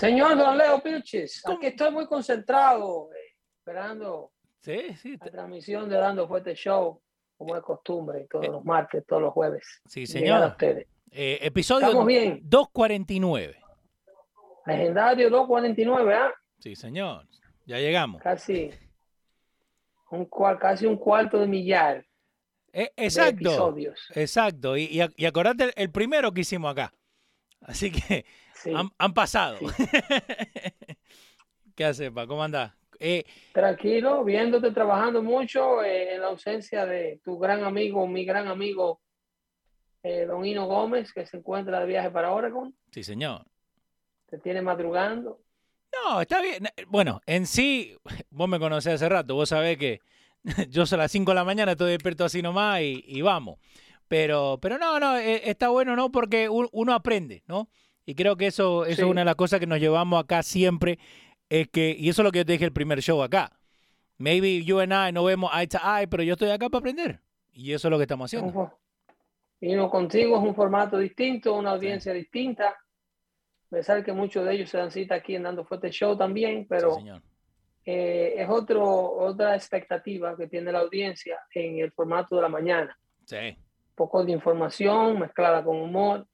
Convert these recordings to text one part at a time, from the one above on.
Señor Don Leo Pilches, aquí estoy muy concentrado, eh, esperando Sí, sí, la transmisión de Dando Fuerte Show, como es costumbre, todos los martes, todos los jueves. sí, Llegar a señor. ustedes. Eh, episodio Estamos bien. 249. Legendario 249, ¿ah? Sí, señor. Ya llegamos. Casi un, casi un cuarto de millar Eh, de exacto. episodios. Exacto. Y, y, y acordate el, el primero que hicimos acá. Así que Sí. han, han pasado. Sí. ¿Qué hace, pa? ¿Cómo andás? Eh, Tranquilo, viéndote trabajando mucho eh, en la ausencia de tu gran amigo, mi gran amigo, eh, Don Hino Gómez, que se encuentra de viaje para Oregon. sí, señor. Te tiene madrugando. No, está bien. Bueno, en sí, vos me conocés hace rato, vos sabés que yo a las 5 de la mañana estoy despierto así nomás y, y vamos. Pero, pero no, no, eh, está bueno, ¿no? Porque un- uno aprende, ¿no? Y creo que eso, eso Sí. es una de las cosas que nos llevamos acá siempre, es que, y eso es lo que yo te dije el primer show acá. Maybe you and I no vemos eye to eye, pero yo estoy acá para aprender. Y eso es lo que estamos haciendo. fo- Y no contigo es un formato distinto, una audiencia distinta. A pesar que muchos de ellos se dan cita aquí en Dando Fuerte Show también, pero Sí, eh, es otro, otra expectativa que tiene la audiencia en el formato de la mañana. Sí. Un poco de información mezclada con humor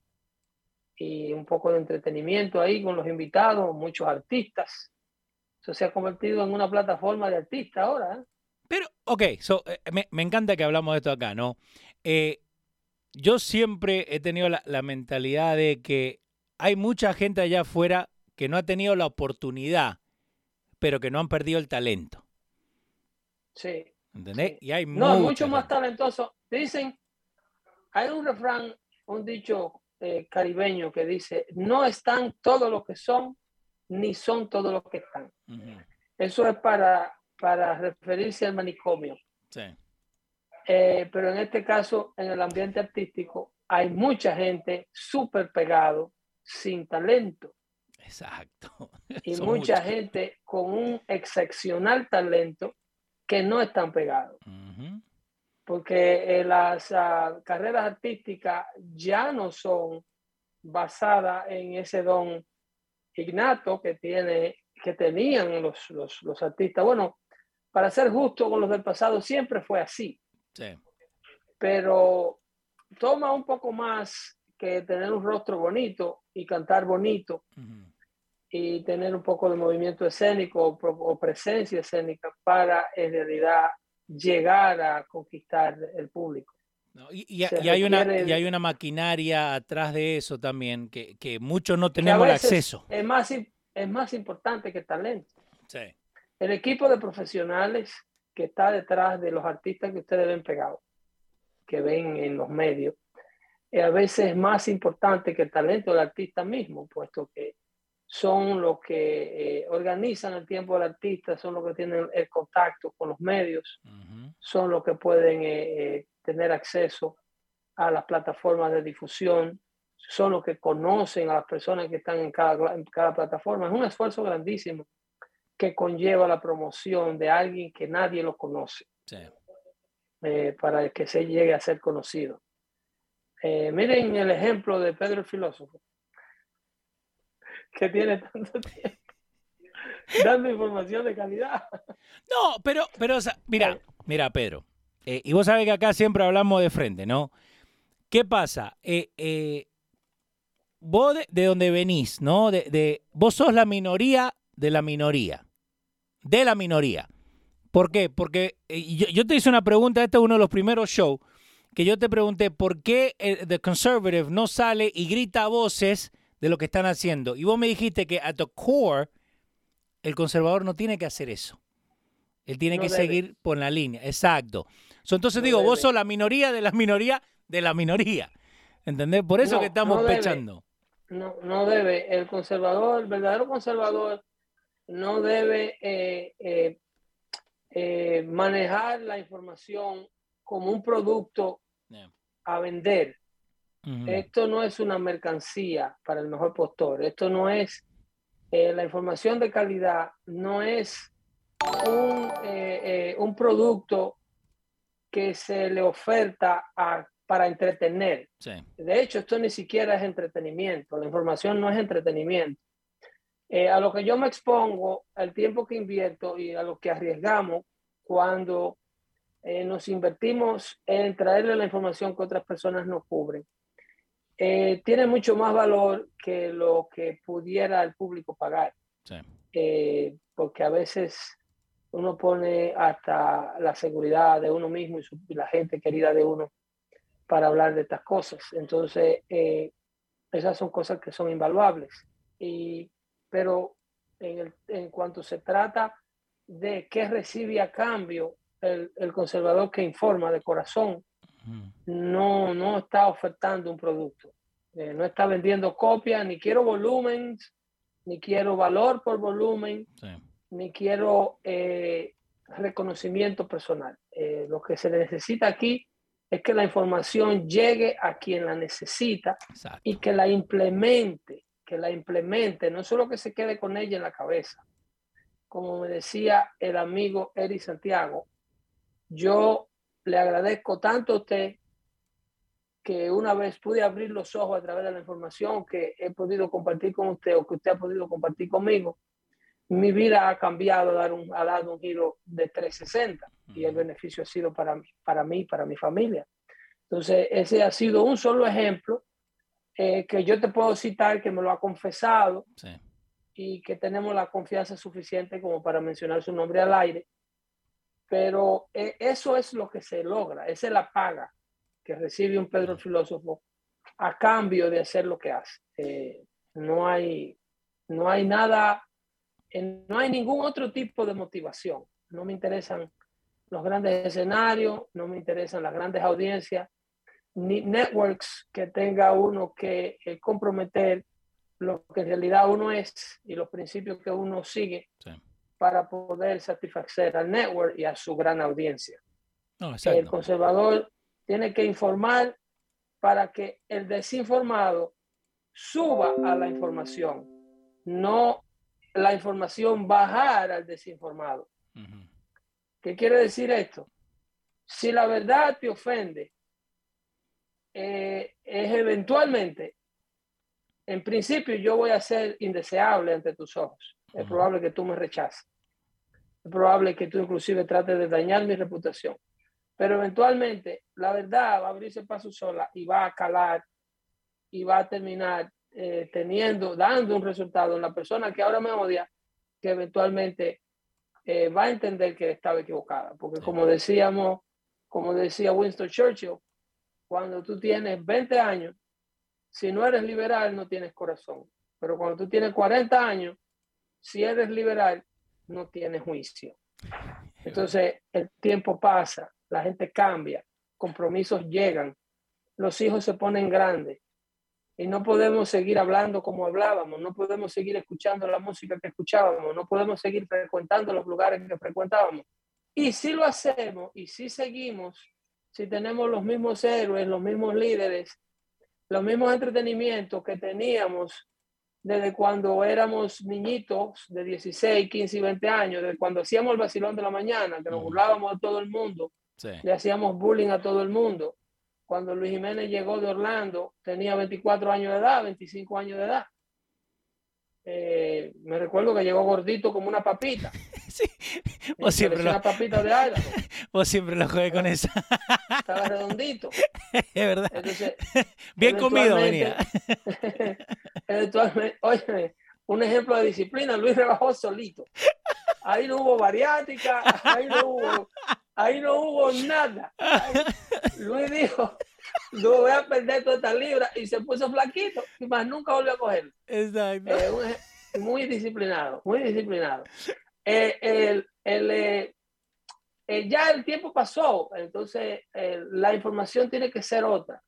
y un poco de entretenimiento ahí con los invitados, muchos artistas. Eso se ha convertido en una plataforma de artistas ahora. ¿eh? Pero, ok, so, eh, me, me encanta que hablamos de esto acá, ¿no? Eh, yo siempre he tenido la, la mentalidad de que hay mucha gente allá afuera que no ha tenido la oportunidad, pero que no han perdido el talento. Sí. ¿Entendés? Sí. Y hay No, mucho más talentoso. Dicen, hay un refrán, un dicho eh, caribeño que dice, no están todos los que son, ni son todos los que están. Eso es para, para referirse al manicomio. Sí, Eh, pero en este caso, en el ambiente artístico, hay mucha gente súper pegado, sin talento, exacto. y Son mucha muchos. gente con un excepcional talento que no están pegados. Porque eh, las ah, carreras artísticas ya no son basadas en ese don innato que, tiene, que tenían los, los, los artistas. Bueno, para ser justo con los del pasado, siempre fue así, Sí, pero toma un poco más que tener un rostro bonito y cantar bonito y tener un poco de movimiento escénico o presencia escénica para en realidad llegar a conquistar el público. No, y, y- Se y hay una, y hay una maquinaria atrás de eso también, que, que muchos no que tenemos el acceso. Es más, es más importante que el talento. Sí, El equipo de profesionales que está detrás de los artistas que ustedes ven pegados, que ven en los medios, eh, a veces es más importante que el talento del artista mismo, puesto que son los que eh, organizan el tiempo del artista, son los que tienen el contacto con los medios, son los que pueden eh, eh, tener acceso a las plataformas de difusión, son los que conocen a las personas que están en cada, en cada plataforma. Es un esfuerzo grandísimo que conlleva la promoción de alguien que nadie lo conoce sí. eh, para que se llegue a ser conocido. Eh, miren el ejemplo de Pedro el filósofo. Que tiene tanto tiempo dando información de calidad. No, pero, pero, mira, mira, Pedro, eh, y vos sabés que acá siempre hablamos de frente, ¿no? ¿Qué pasa? Eh, eh, vos de, donde venís, ¿no? De, vos sos la minoría de la minoría. De la minoría. ¿Por qué? Porque yo, yo, te hice una pregunta, este es uno de los primeros shows, que yo te pregunté por qué The Conservative no sale y grita voces de lo que están haciendo. Y vos me dijiste que at the core, el conservador no tiene que hacer eso. Él tiene que seguir por la línea. Exacto. entonces digo, vos sos la minoría de la minoría de la minoría. ¿Entendés? Por eso que estamos pechando. No, no debe. El conservador, el verdadero conservador, no debe eh, eh, eh, manejar la información como un producto a vender. Esto no es una mercancía para el mejor postor. Esto no es la información de calidad, no es un, un producto que se le oferta a para entretener. De hecho, esto ni siquiera es entretenimiento, la información no es entretenimiento. Eh, a lo que yo me expongo, al tiempo que invierto y a lo que arriesgamos cuando eh, nos invertimos en traerle la información que otras personas no cubren, eh, tiene mucho más valor que lo que pudiera el público pagar. porque a veces uno pone hasta la seguridad de uno mismo y la gente querida de uno para hablar de estas cosas. Entonces, eh, esas son cosas que son invaluables. Y, pero en, el, en cuanto se trata de qué recibe a cambio el, el conservador que informa de corazón, no, no está ofertando un producto. Eh, no está vendiendo copias, ni quiero volumen, ni quiero valor por volumen, ni quiero eh, reconocimiento personal. lo que se necesita aquí es que la información llegue a quien la necesita y que la implemente, que la implemente, no solo que se quede con ella en la cabeza. Como me decía el amigo Eri Santiago, yo le agradezco tanto a usted que una vez pude abrir los ojos a través de la información que he podido compartir con usted o que usted ha podido compartir conmigo, mi vida ha cambiado, ha dado un giro de 360 y el beneficio ha sido para mí, para mí, para mi familia. Entonces, ese ha sido un solo ejemplo eh, que yo te puedo citar, que me lo ha confesado y que tenemos la confianza suficiente como para mencionar su nombre al aire. Pero eh, eso es lo que se logra, esa es la paga que recibe un Pedro filósofo a cambio de hacer lo que hace. Eh, no, hay, no hay nada no hay ningún otro tipo de motivación. No me interesan los grandes escenarios, no me interesan las grandes audiencias, ni networks que tenga uno que eh, comprometer lo que en realidad uno es y los principios que uno sigue para poder satisfacer al network y a su gran audiencia. el conservador tiene que informar para que el desinformado suba a la información, no la información bajar al desinformado. ¿Qué quiere decir esto? Si la verdad te ofende, eh, es eventualmente, en principio yo voy a ser indeseable ante tus ojos. Es probable que tú me rechaces. Es probable que tú inclusive trates de dañar mi reputación. Pero eventualmente la verdad va a abrirse paso sola y va a calar y va a terminar eh, teniendo, dando un resultado en la persona que ahora me odia, que eventualmente eh, va a entender que estaba equivocada. Porque como decíamos, como decía Winston Churchill, cuando tú tienes 20 años, si no eres liberal, no tienes corazón. Pero cuando tú tienes 40 años, si eres liberal, no tienes juicio. Entonces, el tiempo pasa, la gente cambia, compromisos llegan, los hijos se ponen grandes, y no podemos seguir hablando como hablábamos, no podemos seguir escuchando la música que escuchábamos, no podemos seguir frecuentando los lugares que frecuentábamos. Y si lo hacemos y si seguimos, si tenemos los mismos héroes, los mismos líderes, los mismos entretenimientos que teníamos desde cuando éramos niñitos de 16, 15 y 20 años, desde cuando hacíamos el vacilón de la mañana, que nos burlábamos a todo el mundo, le hacíamos bullying a todo el mundo, cuando Luis Jiménez llegó de Orlando, tenía 24 años de edad, 25 años de edad. Eh, me recuerdo que llegó gordito como una papita. sí. Vos siempre, lo, Una papita de Idaho. vos siempre lo jugué con esa. Estaba redondito. es verdad. Entonces, Bien comido venía. oye, un ejemplo de disciplina, Luis rebajó solito. Ahí no hubo variática, ahí no hubo, ahí no hubo nada. Ahí- Luis dijo, no voy a perder toda esta libra y se puso flaquito y más nunca volvió a cogerlo. Exacto. Eh, muy disciplinado, muy disciplinado. Eh, el- el, eh, ya el tiempo pasó, entonces la información tiene que ser otra.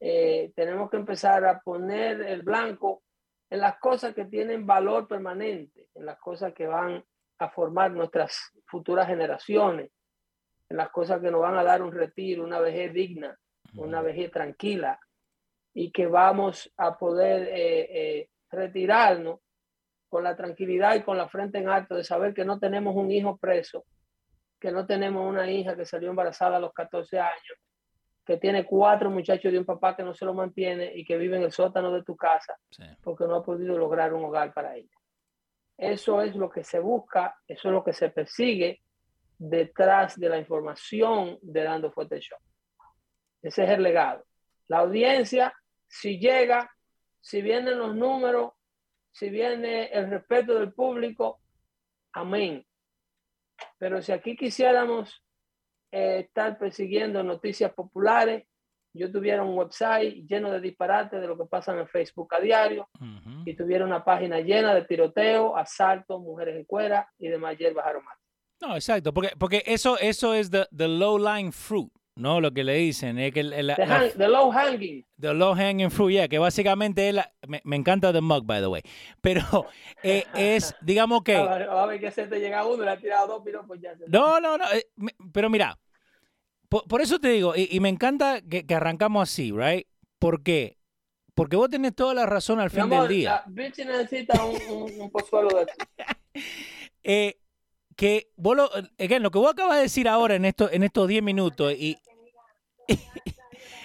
Tenemos que empezar a poner el blanco en las cosas que tienen valor permanente, en las cosas que van a formar nuestras futuras generaciones, en las cosas que nos van a dar un retiro, una vejez digna, una vejez tranquila y que vamos a poder eh, eh, retirarnos con la tranquilidad y con la frente en alto de saber que no tenemos un hijo preso, que no tenemos una hija que salió embarazada a los 14 años, que tiene cuatro muchachos de un papá que no se lo mantiene y que vive en el sótano de tu casa Sí. porque no ha podido lograr un hogar para ella. Eso es lo que se busca, eso es lo que se persigue detrás de la información de Dando Fuerte Show. Ese es el legado. La audiencia, si llega, si vienen los números, si viene el respeto del público, amén. Pero si aquí quisiéramos eh, estar persiguiendo noticias populares, yo tuviera un website lleno de disparates de lo que pasa en Facebook a diario y tuviera una página llena de tiroteo, asaltos, mujeres en cuera y demás hierbas aromáticas. No, exacto, porque, porque eso, eso es the, the low-lying fruit, ¿no? Lo que le dicen, es que el- la- The, la- hang- the low hanging. the fruit, yeah, que básicamente es la, me, me encanta The Mug, by the way, pero eh, es, digamos que... A ver, que se te llega uno, le ha tirado dos piropos ya. se- No, no, no. eh, me- pero mira, por, por eso te digo, y, y me encanta que, que arrancamos así, ¿right? ¿Por qué? Porque vos tenés toda la razón al Mi fin amor, del día. la bitch necesita un, un, un pozuelo de. Eh, que vos lo, again, lo que vos acabas de decir ahora en, esto, en estos 10 minutos, y,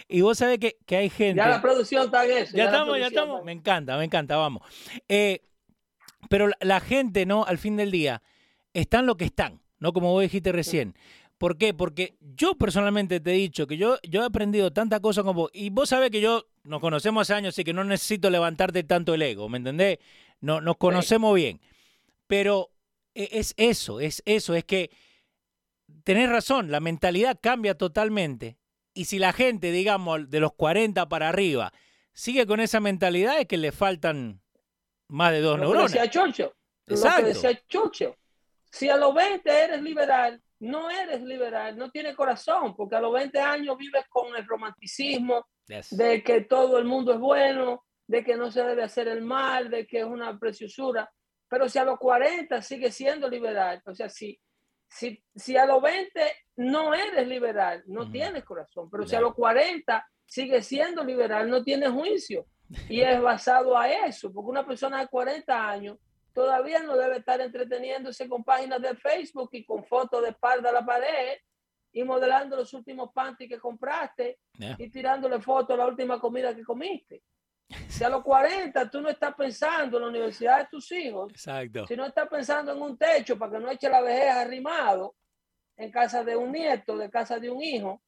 y vos sabés que, que hay gente. Ya la producción está en eso. Ya estamos, ya estamos. Me en- encanta, me encanta, vamos. Eh, pero la, la gente, ¿no? Al fin del día, están lo que están, ¿no? Como vos dijiste recién. ¿Por qué? Porque yo personalmente te he dicho que yo, yo he aprendido tantas cosas como vos. Y vos sabés que yo nos conocemos hace años, así que no necesito levantarte tanto el ego, ¿me entendés? No, nos conocemos bien. Pero es eso, es eso, es que tenés razón, la mentalidad cambia totalmente. Y si la gente, digamos, de los 40 para arriba, sigue con esa mentalidad, es que le faltan más de dos Lo que neuronas. decía Churchill. Lo que decía Churchill. Si a los 20 eres liberal, no eres liberal, no tienes corazón, porque a los 20 años vives con el romanticismo Yes. de que todo el mundo es bueno, de que no se debe hacer el mal, de que es una preciosura. Pero si a los 40 sigue siendo liberal, o sea, si, si, si a los 20 no eres liberal, no tienes corazón, pero si a los 40 sigue siendo liberal, no tienes juicio. Y es basado a eso, porque una persona de 40 años todavía no debe estar entreteniéndose con páginas de Facebook y con fotos de espalda a la pared y modelando los últimos panties que compraste Yeah. y tirándole fotos a la última comida que comiste. Si a los 40 tú no estás pensando en la universidad de tus hijos, Exacto. si no estás pensando en un techo para que no eche la vejez arrimado en casa de un nieto, de casa de un hijo,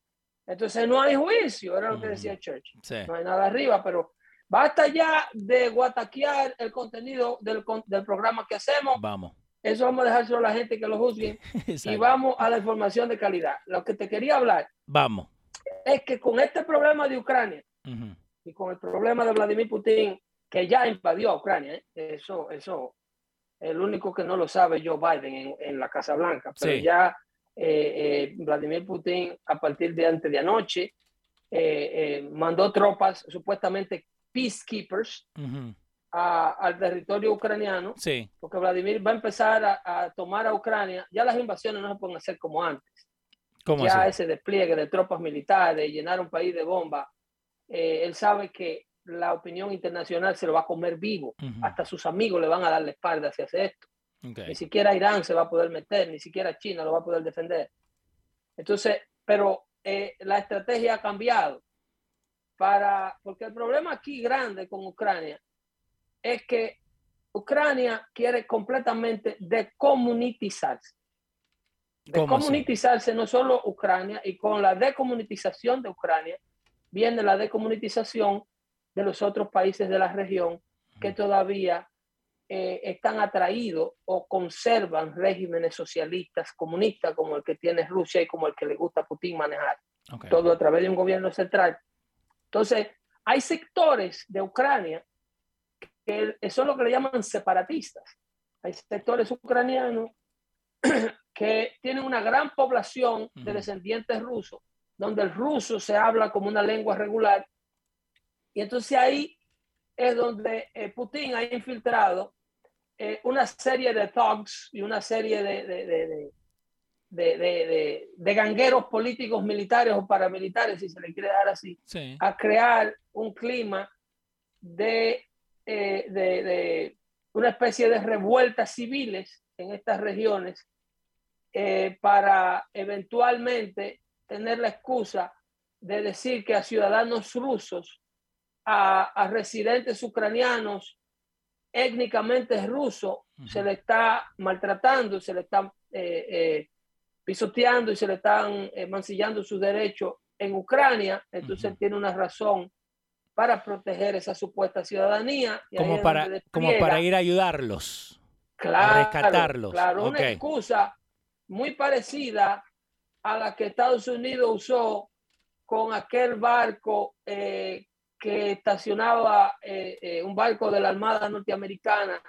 entonces no hay juicio, era lo que decía Church. Sí. No hay nada arriba, pero basta ya de guataquear el contenido del, del programa que hacemos. Vamos. Eso vamos a dejárselo a la gente que lo juzgue y vamos a la información de calidad. Lo que te quería hablar Vamos. es que con este problema de Ucrania. Y con el problema de Vladimir Putin, que ya invadió a Ucrania, ¿eh? eso, eso, el único que no lo sabe Joe Biden en, en la Casa Blanca, pero Sí. ya eh, eh, Vladimir Putin, a partir de antes de anoche, eh, eh, mandó tropas, supuestamente peacekeepers, Ujú. a- al territorio ucraniano, Sí. porque Vladimir va a empezar a, a tomar a Ucrania. Ya las invasiones no se pueden hacer como antes ¿Cómo ya así? ese despliegue de tropas militares, llenar un país de bombas, eh, él sabe que la opinión internacional se lo va a comer vivo. Ujú. Hasta sus amigos le van a dar la espalda si hace esto. Ok. Ni siquiera Irán se va a poder meter, ni siquiera China lo va a poder defender. Entonces, pero eh, la estrategia ha cambiado. Para, porque el problema aquí grande con Ucrania es que Ucrania quiere completamente decomunitizarse. Decomunitizarse no solo Ucrania, y con la decomunitización de Ucrania viene la decomunitización de los otros países de la región que todavía eh, están atraídos o conservan regímenes socialistas, comunistas, como el que tiene Rusia y como el que le gusta a Putin manejar. Todo a través de un gobierno central. Entonces, hay sectores de Ucrania que son lo que le llaman separatistas. Hay sectores ucranianos que tienen una gran población de descendientes rusos, donde el ruso se habla como una lengua regular. Y entonces ahí es donde eh, Putin ha infiltrado eh, una serie de thugs y una serie de, de, de, de, gangueros políticos, militares o paramilitares, si se le quiere dar así, a crear un clima de, eh, de, una especie de revueltas civiles en estas regiones para eventualmente tener la excusa de decir que a ciudadanos rusos a, residentes ucranianos étnicamente rusos se le está maltratando, se le está eh, eh, pisoteando y se le están eh, mancillando sus derechos en Ucrania, entonces tiene una razón para proteger esa supuesta ciudadanía. como, para, como para ir a ayudarlos, a rescatarlos. Claro, una excusa muy parecida a la que Estados Unidos usó con aquel barco que estacionaba eh, eh, un barco de la Armada norteamericana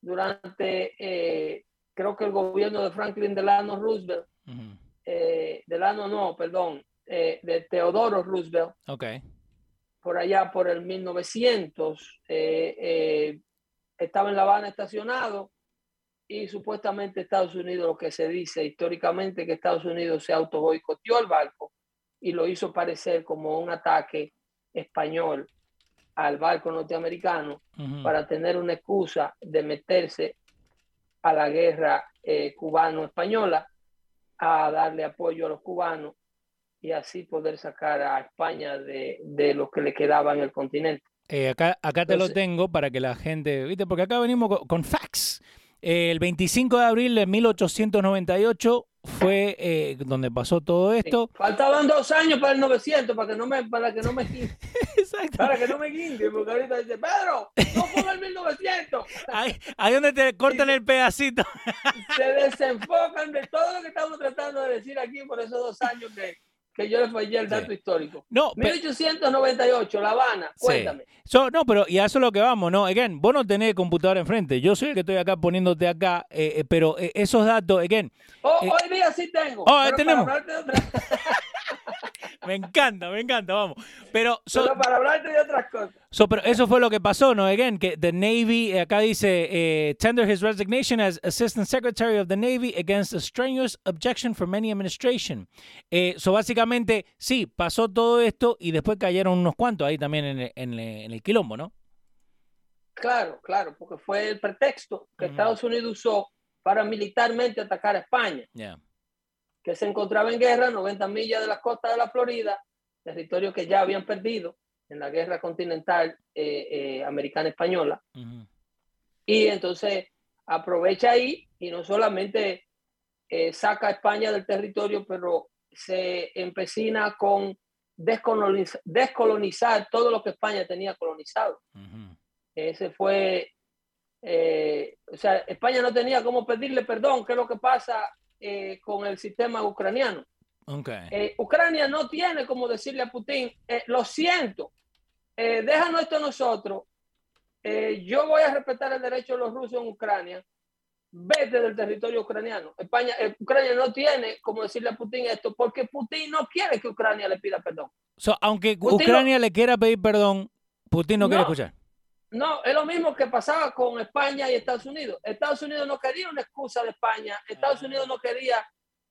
durante, eh, creo que el gobierno de Franklin Delano Roosevelt, Delano no, perdón, de Teodoro Roosevelt. Okay. Por allá, por el 1900, estaba en La Habana estacionado y supuestamente Estados Unidos, lo que se dice históricamente, que Estados Unidos se auto boicoteó el barco y lo hizo parecer como un ataque español al barco norteamericano para tener una excusa de meterse a la guerra eh, cubano-española, a darle apoyo a los cubanos y así poder sacar a España de, de lo que le quedaba en el continente. Eh, acá acá te lo tengo para que la gente, ¿viste? Porque acá venimos con, con facts. El 25 de abril de 1898 fue eh, donde pasó todo esto. Faltaban dos años para el 900, para que no me, para que no me Para que no me guinde, porque ahorita dice, Pedro, no ponga el 1900. Ahí, ahí donde te cortan el pedacito. Se desenfocan de todo lo que estamos tratando de decir aquí por esos dos años que, que yo le fallé el dato histórico. No, 1898, La Habana, cuéntame. no, pero y a eso es lo que vamos, ¿no? Again, vos no tenés computadora enfrente. Yo soy el que estoy acá poniéndote acá, eh, eh, pero eh, esos datos, again. Oh, hoy día sí tengo. Oh, tenemos. me encanta, me encanta, vamos. Pero, para hablarte de otras cosas. Pero eso fue lo que pasó, ¿no? Again, que the Navy, eh, acá dice, eh, tender his resignation as Assistant Secretary of the Navy against a strenuous objection from many administration. Eh, so, básicamente, sí, pasó todo esto y después cayeron unos cuantos ahí también en, en, el quilombo, ¿no? Claro, claro, porque fue el pretexto que Estados Unidos usó para militarmente atacar a España. Yeah que se encontraba en guerra 90 millas de la costa de la Florida, territorio que ya habían perdido en la guerra continental eh, eh, americana-española. Y entonces aprovecha ahí y no solamente eh, saca a España del territorio, pero se empecina con descolonizar, descolonizar, todo lo que España tenía colonizado. Ese fue, o sea, España no tenía cómo pedirle perdón, ¿qué es lo que pasa eh, con el sistema ucraniano. Eh, Ucrania no tiene como decirle a Putin, eh, lo siento, déjanos esto a nosotros, yo voy a respetar el derecho de los rusos en Ucrania, vete del territorio ucraniano. España, Ucrania no tiene como decirle a Putin esto, porque Putin no quiere que Ucrania le pida perdón. aunque Ucrania le quiera pedir perdón, Putin no quiere escuchar. No, es lo mismo que pasaba con España y Estados Unidos. Estados Unidos no quería una excusa de España. Estados Unidos no quería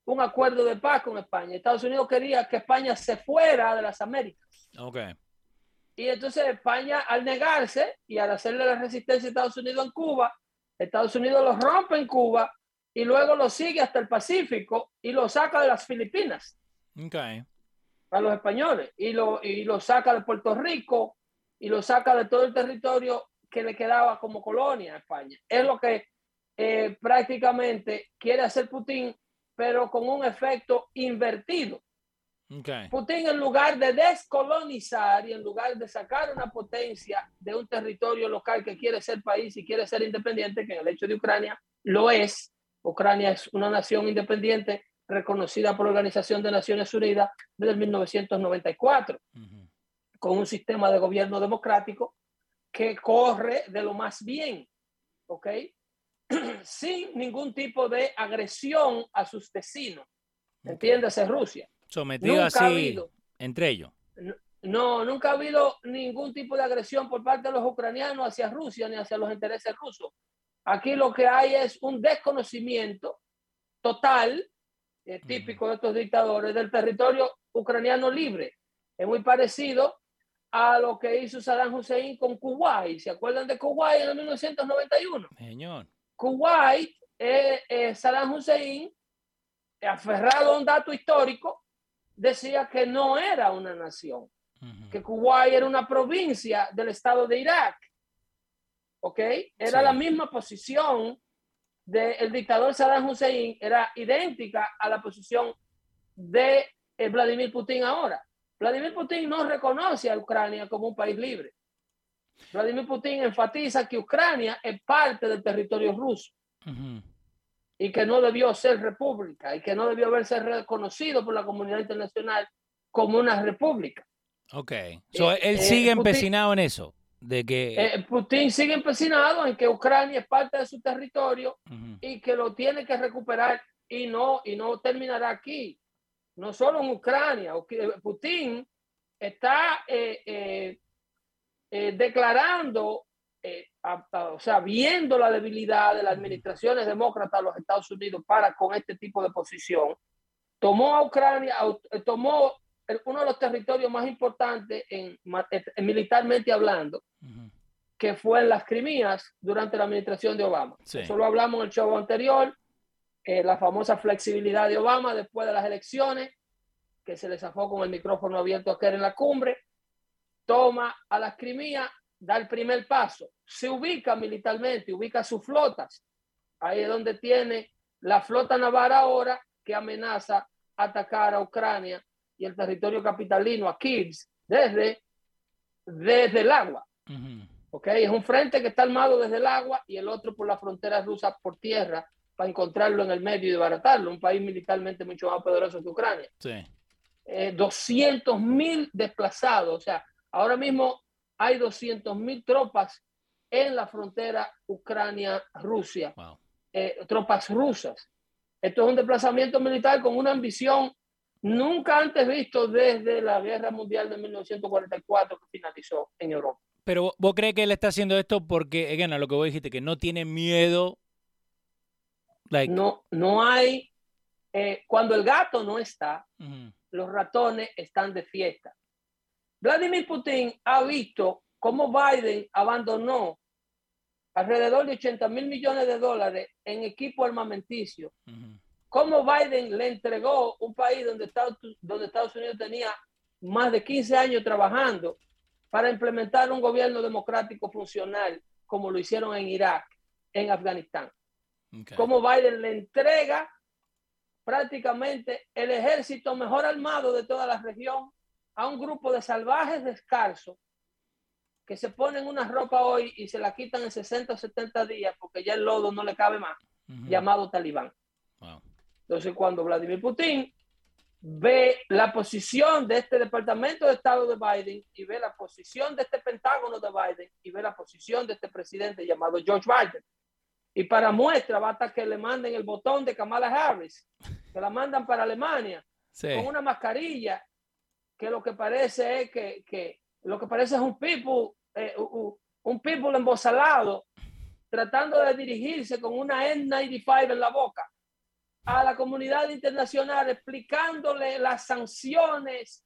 un acuerdo de paz con España. Estados Unidos quería que España se fuera de las Américas. Okay. Y entonces España, al negarse y al hacerle la resistencia a Estados Unidos en Cuba, Estados Unidos lo rompe en Cuba y luego lo sigue hasta el Pacífico y lo saca de las Filipinas. Okay. Para los españoles. Y lo, y lo saca de Puerto Rico y lo saca de todo el territorio que le quedaba como colonia a España. Es lo que eh, prácticamente quiere hacer Putin, pero con un efecto invertido. Putin, en lugar de descolonizar y en lugar de sacar una potencia de un territorio local que quiere ser país y quiere ser independiente, que en el hecho de Ucrania lo es, Ucrania es una nación independiente reconocida por la Organización de Naciones Unidas desde 1994, con un sistema de gobierno democrático que corre de lo más bien, ¿ok? Sin ningún tipo de agresión a sus vecinos, entiéndase Rusia. Sometido así entre ellos. No, nunca ha habido ningún tipo de agresión por parte de los ucranianos hacia Rusia ni hacia los intereses rusos. Aquí lo que hay es un desconocimiento total, eh, típico de estos dictadores, del territorio ucraniano libre. Es muy parecido a lo que hizo Saddam Hussein con Kuwait. ¿Se acuerdan de Kuwait en 1991? Señor. Kuwait, eh, eh, Saddam Hussein, aferrado a un dato histórico, decía que no era una nación, que Kuwait era una provincia del Estado de Irak. ¿Ok? Era la misma posición del dictador Saddam Hussein, era idéntica a la posición de eh, Vladimir Putin ahora. Vladimir Putin no reconoce a Ucrania como un país libre. Vladimir Putin enfatiza que Ucrania es parte del territorio ruso y que no debió ser república y que no debió haberse reconocido por la comunidad internacional como una república. Ok. Eh, él eh, sigue empecinado en eso. De que... Eh, Putin sigue empecinado en que Ucrania es parte de su territorio y que lo tiene que recuperar y no, y no terminará aquí. No solo en Ucrania. Putin está declarando o sea, viendo la debilidad de las administraciones demócratas de los Estados Unidos para con este tipo de posición, tomó a Ucrania, eh, tomó uno de los territorios más importantes en, militarmente hablando, que fue en las Crimías durante la administración de Obama. Eso lo hablamos en el show anterior, eh, la famosa flexibilidad de Obama después de las elecciones, que se le zafó con el micrófono abierto a en la cumbre, toma a las Crimías da el primer paso, se ubica militarmente, ubica sus flotas. Ahí es donde tiene la flota naval ahora que amenaza atacar a Ucrania y el territorio capitalino, a Kiev, desde, desde el agua. okay? Es un frente que está armado desde el agua y el otro por la frontera rusa por tierra para encontrarlo en el medio y desbaratarlo. Un país militarmente mucho más poderoso que Ucrania. Sí. 200 eh, mil desplazados. O sea, ahora mismo hay 200 mil tropas en la frontera Ucrania-Rusia, eh, tropas rusas. Esto es un desplazamiento militar con una ambición nunca antes visto desde la Guerra Mundial de 1944 que finalizó en Europa. Pero vos crees que él está haciendo esto porque, again, a lo que vos dijiste, que no tiene miedo. No, no hay. Eh, cuando el gato no está, los ratones están de fiesta. Vladimir Putin ha visto cómo Biden abandonó alrededor de 80 mil millones de dólares en equipo armamenticio. Cómo Biden le entregó un país donde Estados, donde Estados Unidos tenía más de 15 años trabajando para implementar un gobierno democrático funcional, como lo hicieron en Irak, en Afganistán. Cómo Biden le entrega prácticamente el ejército mejor armado de toda la región a un grupo de salvajes descalzos que se ponen una ropa hoy y se la quitan en 60 o 70 días porque ya el lodo no le cabe más, llamado talibán. Entonces, cuando Vladimir Putin ve la posición de este Departamento de Estado de Biden y ve la posición de este Pentágono de Biden y ve la posición de este presidente llamado George Biden, y para muestra basta que le manden el botón de Kamala Harris, que la mandan para Alemania, con una mascarilla que lo que parece es que, lo que parece es un people, eh, un people embosalado, tratando de dirigirse con una N95 en la boca a la comunidad internacional, explicándole las sanciones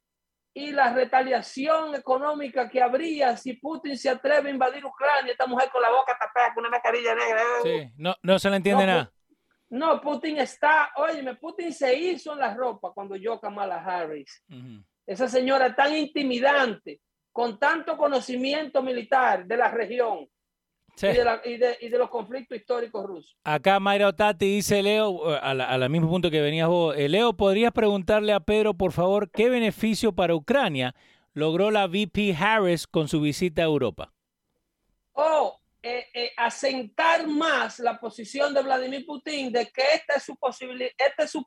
y la retaliación económica que habría si Putin se atreve a invadir Ucrania. Esta mujer con la boca tapada, con una mascarilla negra. Sí, no, no se le entiende nada. No, Putin está, óyeme, Putin se hizo en la ropa cuando yo Kamala Harris. Esa señora tan intimidante, con tanto conocimiento militar de la región, y, de la, y, de, y, de los conflictos históricos rusos. Acá Mayra Otati dice, Leo, al mismo punto que venías vos, eh, Leo, ¿podrías preguntarle a Pedro, por favor, qué beneficio para Ucrania logró la VP Harris con su visita a Europa? Oh, eh, eh, asentar más la posición de Vladimir Putin de que esta es su posibilidad, esta es su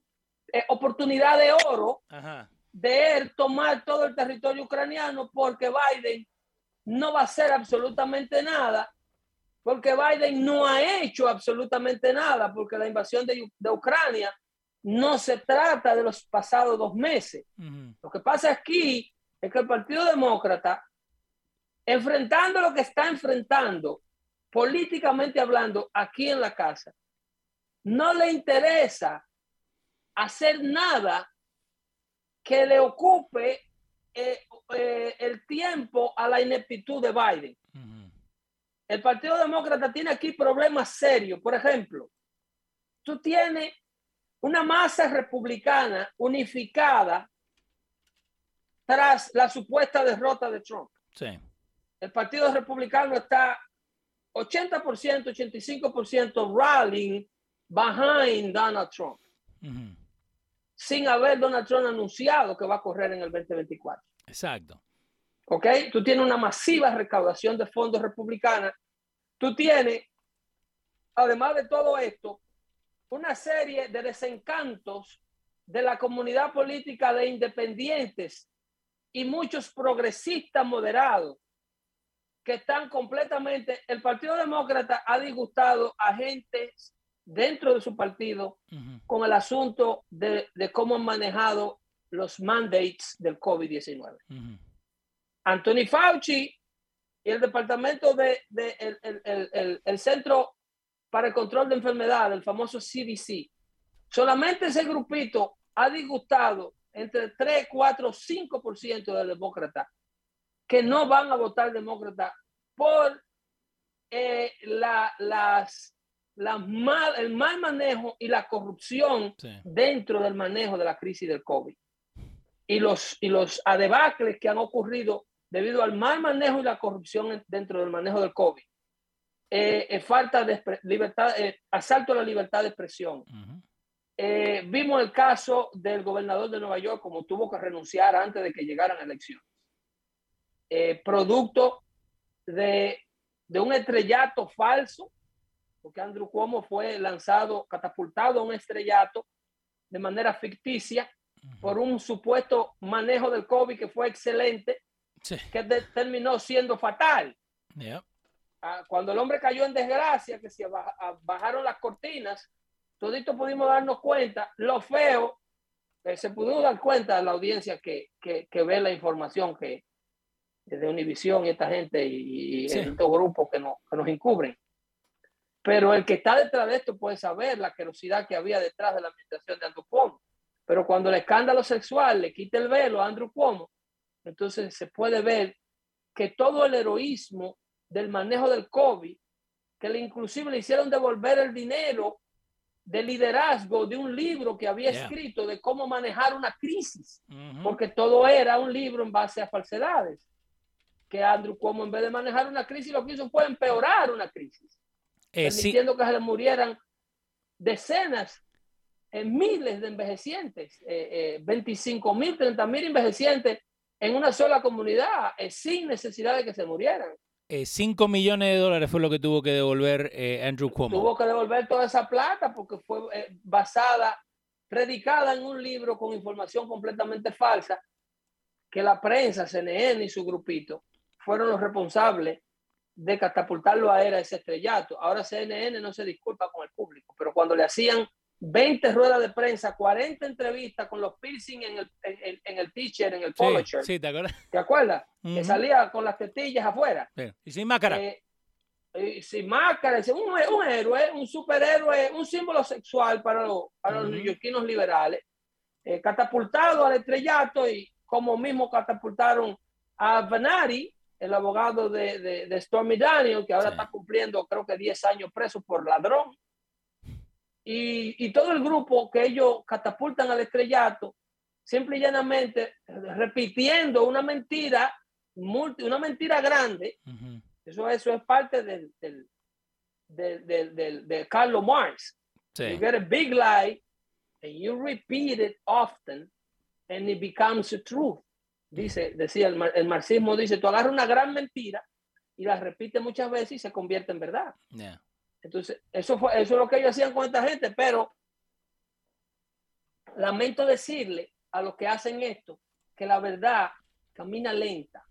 eh, oportunidad de oro Ajá. De él tomar todo el territorio ucraniano porque Biden no va a hacer absolutamente nada, porque Biden no ha hecho absolutamente nada, porque la invasión de, de Ucrania no se trata de los pasados dos meses. Uh -huh. Lo que pasa aquí es que el Partido Demócrata, enfrentando lo que está enfrentando, políticamente hablando, aquí en la casa, no le interesa hacer nada que le ocupe eh, eh, el tiempo a la ineptitud de Biden. Uh -huh. El Partido Demócrata tiene aquí problemas serios. Por ejemplo, tú tienes una masa republicana unificada tras la supuesta derrota de Trump. Sí. El Partido Republicano está 80%, 85% rallying behind Donald Trump. Uh -huh. Sin haber Donald Trump anunciado que va a correr en el 2024. Exacto. ¿Ok? Tú tienes una masiva recaudación de fondos republicanas. Tú tienes, además de todo esto, una serie de desencantos de la comunidad política de independientes y muchos progresistas moderados que están completamente, el Partido Demócrata ha disgustado a gente dentro de su partido uh -huh. con el asunto de, de, cómo han manejado los mandates del COVID-19. Uh -huh. Anthony Fauci y el departamento de, de el, el, el, el, Centro para el Control de Enfermedades, el famoso CDC, solamente ese grupito ha disgustado entre 3, 4, 5% de demócratas que no van a votar demócrata por eh, la, las, la mal, el mal manejo y la corrupción sí. dentro del manejo de la crisis del COVID. Y los, y los adebacles que han ocurrido debido al mal manejo y la corrupción dentro del manejo del COVID. Eh, eh, falta de libertad, eh, asalto a la libertad de expresión. Uh -huh. vimos el caso del gobernador de Nueva York, como tuvo que renunciar antes de que llegaran elecciones. Eh, producto de, de, un estrellato falso, porque Andrew Cuomo fue lanzado, catapultado a un estrellato de manera ficticia uh -huh. por un supuesto manejo del COVID que fue excelente, sí. que de, terminó siendo fatal. Yeah. Cuando el hombre cayó en desgracia, que se bajaron las cortinas, todito pudimos darnos cuenta, lo feo, eh, se pudo dar cuenta la audiencia que, que, que ve la información que, de Univisión y esta gente y, y sí. estos grupos que, no, que nos encubren. Pero el que está detrás de esto puede saber la querosidad que había detrás de la administración de Andrew Cuomo. Pero cuando el escándalo sexual le quita el velo a Andrew Cuomo, entonces se puede ver que todo el heroísmo del manejo del COVID, que le inclusive le hicieron devolver el dinero de liderazgo de un libro que había yeah. escrito de cómo manejar una crisis, uh -huh. porque todo era un libro en base a falsedades que Andrew Cuomo en vez de manejar una crisis lo que hizo fue empeorar una crisis, eh, permitiendo sí. que se murieran decenas, eh, miles de envejecientes, eh, 25 mil, 30 mil envejecientes en una sola comunidad, eh, sin necesidad de que se murieran. 5 millones de dólares fue lo que tuvo que devolver eh, Andrew Cuomo. Tuvo que devolver toda esa plata porque fue eh, basada, predicada en un libro con información completamente falsa, que la prensa, CNN y su grupito fueron los responsables de catapultarlo a él a ese estrellato. Ahora CNN no se disculpa con el público, pero cuando le hacían 20 ruedas de prensa, 40 entrevistas con los piercing en el, en, en el t-shirt, en el polo sí, shirt. Sí, ¿te acuerdas? ¿Te acuerdas? Uh -huh. Que salía con las tetillas afuera. Sí. Y sin máscara. Eh, y sin máscara, un, un, héroe, un superhéroe, un símbolo sexual para, los, para uh -huh. los neoyorquinos liberales, eh, catapultado al estrellato y como mismo catapultaron a Venari, el abogado de, de, de Stormy Daniel, que ahora sí. está cumpliendo creo que 10 años preso por ladrón. Y, y, todo el grupo que ellos catapultan al estrellato, simple y llanamente repitiendo una mentira, multi, una mentira grande. Uh -huh. eso, eso es parte del, del, de, de, de, de Carlos Marx. Sí. You get a big lie and you repeat it often and it becomes a truth. Dice, decía el, mar- el marxismo, dice, tú agarras una gran mentira y la repites muchas veces y se convierte en verdad. Yeah. Entonces, eso, fue, eso es lo que ellos hacían con esta gente, pero lamento decirle a los que hacen esto que la verdad camina lenta,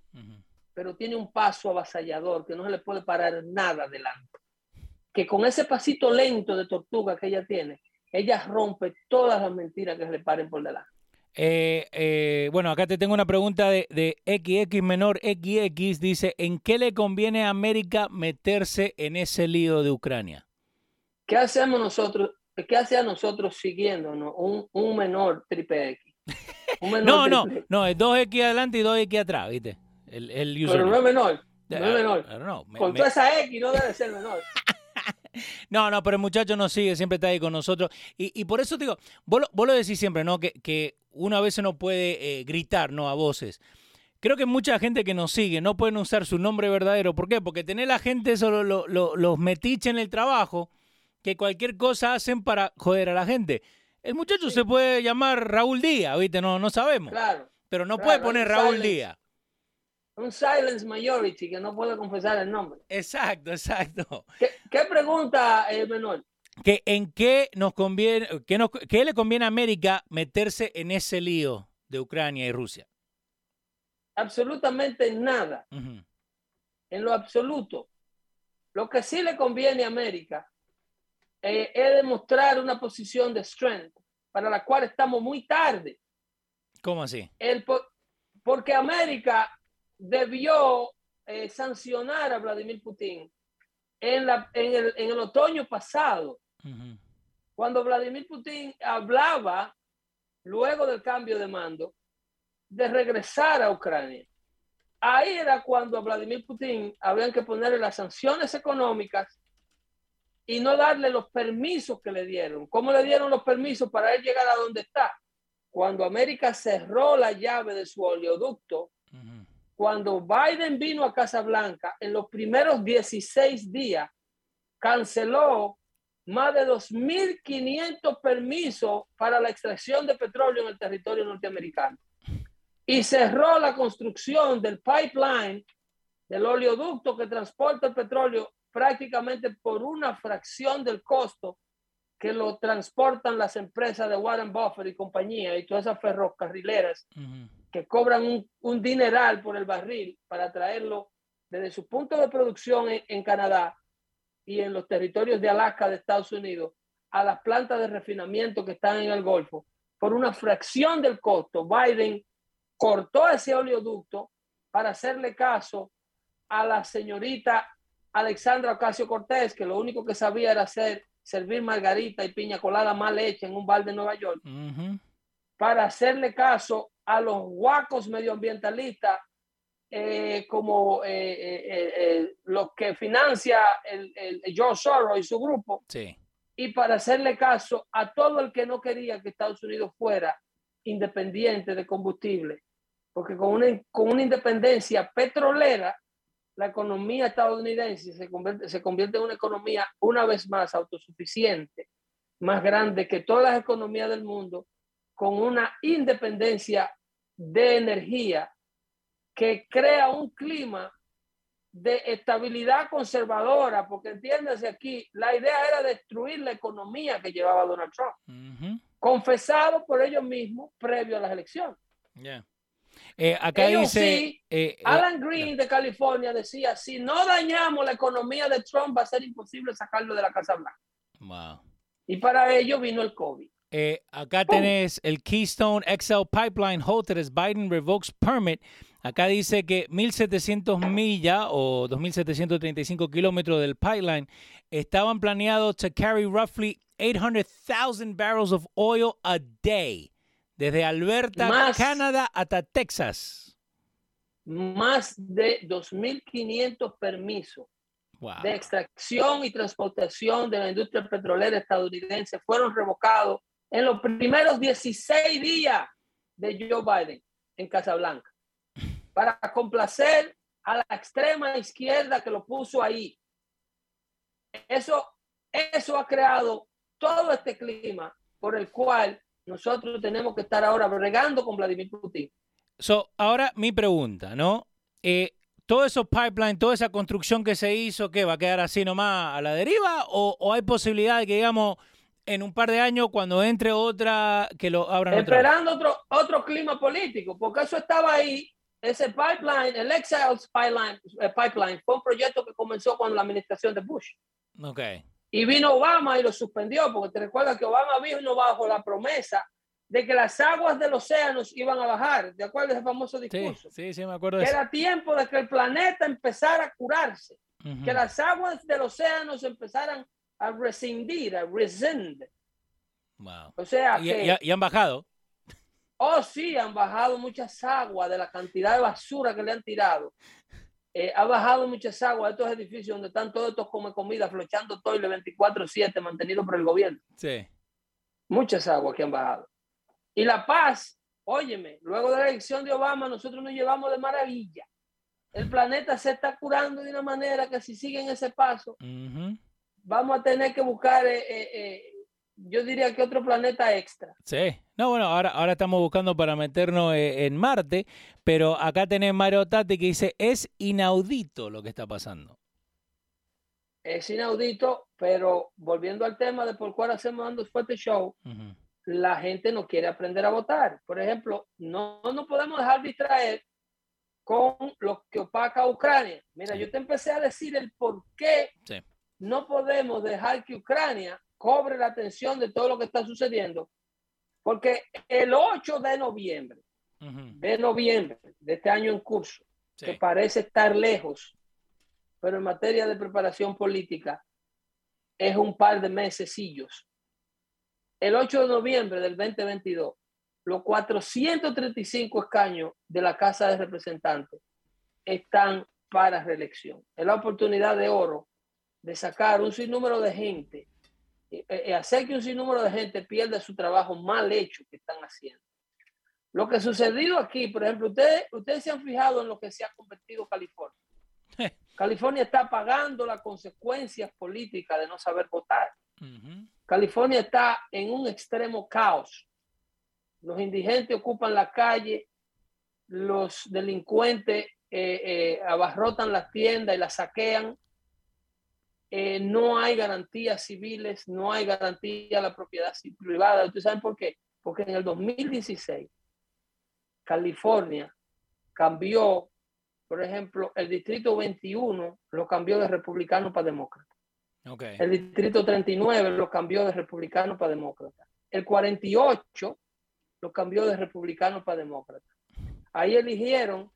pero tiene un paso avasallador que no se le puede parar nada delante. Que con ese pasito lento de tortuga que ella tiene, ella rompe todas las mentiras que se le paren por delante. Eh, eh, bueno, acá te tengo una pregunta de, de XX menor XX. Dice, ¿en qué le conviene a América meterse en ese lío de Ucrania? ¿Qué hacemos nosotros? ¿Qué hace a nosotros siguiéndonos un, un menor triple X? Un menor No, no, X. no, es 2X adelante y 2X atrás, ¿viste? El, el Pero no es menor. No es Ah, menor. no, me- Con me- toda esa X no debe ser menor. No, no, pero el muchacho nos sigue, siempre está ahí con nosotros. Y, y por eso te digo, vos lo, vos lo decís siempre, ¿no? Que, que uno a veces no puede eh, gritar, ¿no? A voces. Creo que mucha gente que nos sigue no pueden usar su nombre verdadero. ¿Por qué? Porque tener la gente solo lo- lo- los metiches en el trabajo que cualquier cosa hacen para joder a la gente. El muchacho Sí. se puede llamar Raúl Díaz, ¿viste? No, no sabemos. Claro. pero no claro, puede poner Raúl. Díaz. Un silence majority que no puede confesar el nombre. Exacto, exacto. ¿Qué, qué pregunta, eh, menor? que en qué nos conviene, qué, nos- qué le conviene a América meterse en ese lío de Ucrania y Rusia. Absolutamente nada. En lo absoluto. Lo que sí le conviene a América eh, es demostrar una posición de strength para la cual estamos muy tarde. ¿Cómo así? El, po- porque América debió eh, sancionar a Vladimir Putin en, la, en, el, en el otoño pasado, cuando Vladimir Putin hablaba, luego del cambio de mando, de regresar a Ucrania. Ahí era cuando a Vladimir Putin habían que ponerle las sanciones económicas y no darle los permisos que le dieron. ¿Cómo le dieron los permisos para él llegar a donde está? Cuando América cerró la llave de su oleoducto. Cuando Biden vino a Casa Blanca, en los primeros 16 días, canceló más de 2.500 permisos para la extracción de petróleo en el territorio norteamericano. Y cerró la construcción del pipeline, del oleoducto que transporta el petróleo prácticamente por una fracción del costo que lo transportan las empresas de Warren Buffett y compañía y todas esas ferrocarrileras. Que cobran un, un dineral por el barril para traerlo desde su punto de producción en, en Canadá y en los territorios de Alaska de Estados Unidos a las plantas de refinamiento que están en el Golfo por una fracción del costo. Biden cortó ese oleoducto para hacerle caso a la señorita Alexandra Ocasio Cortés, que lo único que sabía era hacer, servir margarita y piña colada mal hecha en un bar de Nueva York para hacerle caso a los guacos medioambientalistas eh, como eh, eh, eh, eh, los que financia el, el, el George Soros y su grupo, Sí. y para hacerle caso a todo el que no quería que Estados Unidos fuera independiente de combustible, porque con una, con una independencia petrolera, la economía estadounidense se convierte, se convierte en una economía una vez más autosuficiente, más grande que todas las economías del mundo, con una independencia de energía que crea un clima de estabilidad conservadora, porque entiéndase aquí, la idea era destruir la economía que llevaba Donald Trump, confesado por ellos mismos previo a las elecciones. Ya. Eh, acá Ellos dice. sí, eh, eh, Alan Green de California decía, si no dañamos la economía de Trump, va a ser imposible sacarlo de la Casa Blanca. wow. Y para ello vino el COVID. Eh, acá tenés el Keystone XL Pipeline halted as Biden revokes permit. Acá dice que 1.700 millas o 2.735 kilómetros del pipeline estaban planeados to carry roughly 800,000 barrels of oil a day desde Alberta, Más. Canadá hasta Texas. Más de 2.500 permisos Wow. de extracción y transportación de la industria petrolera estadounidense fueron revocados en los primeros 16 días de Joe Biden en Casablanca para complacer a la extrema izquierda que lo puso ahí. Eso, eso ha creado todo este clima por el cual nosotros tenemos que estar ahora bregando con Vladimir Putin. So, ahora mi pregunta, ¿no? Eh, todo esos pipeline, toda esa construcción que se hizo, ¿qué va a quedar así nomás a la deriva? ¿O, hay posibilidad de que, digamos, en un par de años, cuando entre otra, que lo abran Esperando otro, otro clima político, porque eso estaba ahí. Ese pipeline, el Exiles pipeline, eh, pipeline, fue un proyecto que comenzó con la administración de Bush. Ok. Y vino Obama y lo suspendió, porque te recuerdas que Obama vino bajo la promesa de que las aguas del océano iban a bajar. ¿De acuerdo a ese famoso discurso? Sí, sí, me acuerdo de que era tiempo de que el planeta empezara a curarse, que las aguas del océano empezaran a rescindir, a rescind. Wow. O sea, ¿Y, que, y, han bajado. Oh, sí, han bajado muchas aguas de la cantidad de basura que le han tirado. Eh, ha bajado muchas aguas de estos edificios donde están todos estos come comida flochando todo el 24-7 mantenido por el gobierno. Sí. Muchas aguas que han bajado. Y la paz, óyeme, luego de la elección de Obama, nosotros nos llevamos de maravilla. El planeta se está curando de una manera que si siguen ese paso, vamos a tener que buscar, eh, eh, eh, yo diría que otro planeta extra. Sí, no, bueno, ahora, ahora estamos buscando para meternos en Marte, pero acá tenés Mario Tati que dice, es inaudito lo que está pasando. Es inaudito, pero volviendo al tema de por cuál hacemos Dando Fuerte Show, la gente no quiere aprender a votar. Por ejemplo, no nos podemos dejar distraer con lo que opaca Ucrania. Mira, yo te empecé a decir el por qué no podemos dejar que Ucrania cobre la atención de todo lo que está sucediendo, porque el 8 de noviembre, de noviembre de este año en curso, que parece estar lejos, pero en materia de preparación política es un par de mesecillos. El 8 de noviembre del 2022, los 435 escaños de la Casa de Representantes están para reelección. Es la oportunidad de oro de sacar un sinnúmero de gente, eh, eh, hacer que un sinnúmero de gente pierda su trabajo mal hecho que están haciendo. Lo que ha sucedido aquí, por ejemplo, ustedes, ustedes se han fijado en lo que se ha convertido California. California está pagando las consecuencias políticas de no saber votar. California está en un extremo caos. Los indigentes ocupan la calle, los delincuentes eh, eh, abarrotan las tiendas y las saquean. Eh, no hay garantías civiles, no hay garantía a la propiedad privada. ¿Ustedes saben por qué? Porque en el 2016 California cambió, por ejemplo, el distrito 21 lo cambió de republicano para demócrata. El distrito 39 lo cambió de republicano para demócrata. El 48 lo cambió de republicano para demócrata. Ahí eligieron